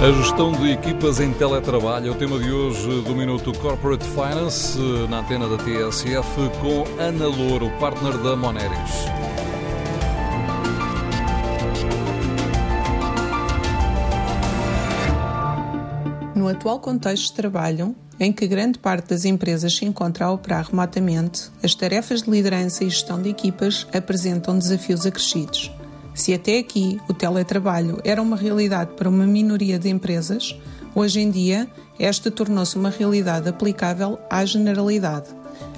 A gestão de equipas em teletrabalho é o tema de hoje do Minuto Corporate Finance, na antena da TSF, com Ana Louro, partner da Moneris. No atual contexto de trabalho, em que grande parte das empresas se encontra a operar remotamente, as tarefas de liderança e gestão de equipas apresentam desafios acrescidos. Se até aqui o teletrabalho era uma realidade para uma minoria de empresas, hoje em dia esta tornou-se uma realidade aplicável à generalidade.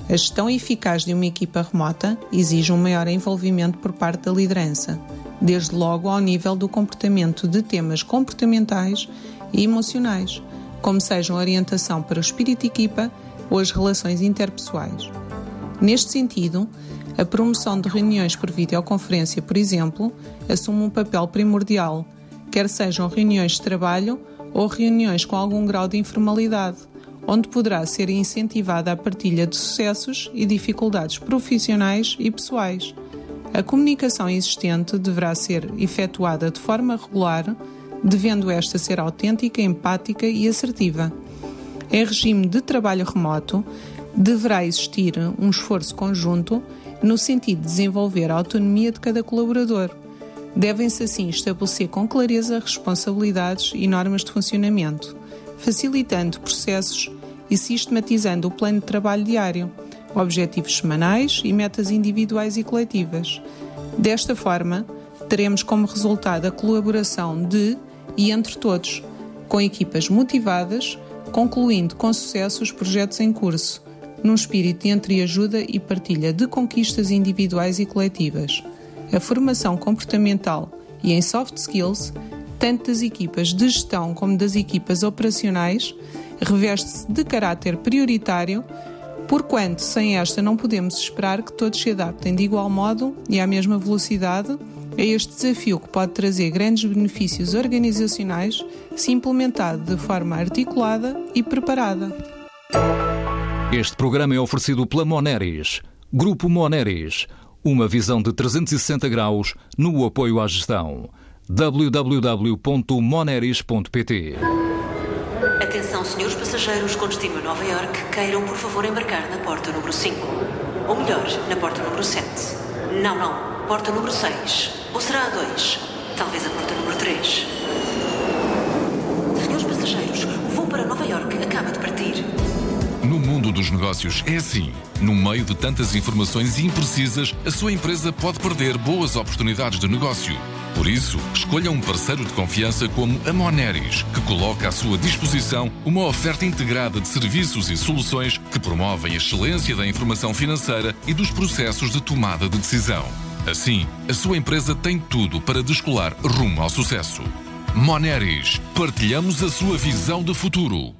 A gestão eficaz de uma equipa remota exige um maior envolvimento por parte da liderança, desde logo ao nível do comportamento de temas comportamentais e emocionais, como sejam a orientação para o espírito equipa ou as relações interpessoais. Neste sentido, a promoção de reuniões por videoconferência, por exemplo, assume um papel primordial, quer sejam reuniões de trabalho ou reuniões com algum grau de informalidade, onde poderá ser incentivada a partilha de sucessos e dificuldades profissionais e pessoais. A comunicação existente deverá ser efetuada de forma regular, devendo esta ser autêntica, empática e assertiva. Em regime de trabalho remoto, deverá existir um esforço conjunto no sentido de desenvolver a autonomia de cada colaborador. Devem-se assim estabelecer com clareza responsabilidades e normas de funcionamento, facilitando processos e sistematizando o plano de trabalho diário, objetivos semanais e metas individuais e coletivas. Desta forma, teremos como resultado a colaboração de e entre todos, com equipas motivadas, concluindo com sucesso os projetos em curso num espírito de entreajuda e partilha de conquistas individuais e coletivas. A formação comportamental e em soft skills, tanto das equipas de gestão como das equipas operacionais, reveste-se de caráter prioritário, porquanto sem esta não podemos esperar que todos se adaptem de igual modo e à mesma velocidade a este desafio que pode trazer grandes benefícios organizacionais se implementado de forma articulada e preparada. Este programa é oferecido pela Moneris. Grupo Moneris. Uma visão de 360 graus no apoio à gestão. www.moneris.pt Atenção, senhores passageiros com destino a Nova York, queiram por favor embarcar na porta número 5. Ou melhor, na porta número 7. Não, não, porta número 6. Ou será a 2? Talvez a porta número 3. Negócios é assim. No meio de tantas informações imprecisas, a sua empresa pode perder boas oportunidades de negócio. Por isso, escolha um parceiro de confiança como a Moneris, que coloca à sua disposição uma oferta integrada de serviços e soluções que promovem a excelência da informação financeira e dos processos de tomada de decisão. Assim, a sua empresa tem tudo para descolar rumo ao sucesso. Moneris, partilhamos a sua visão de futuro.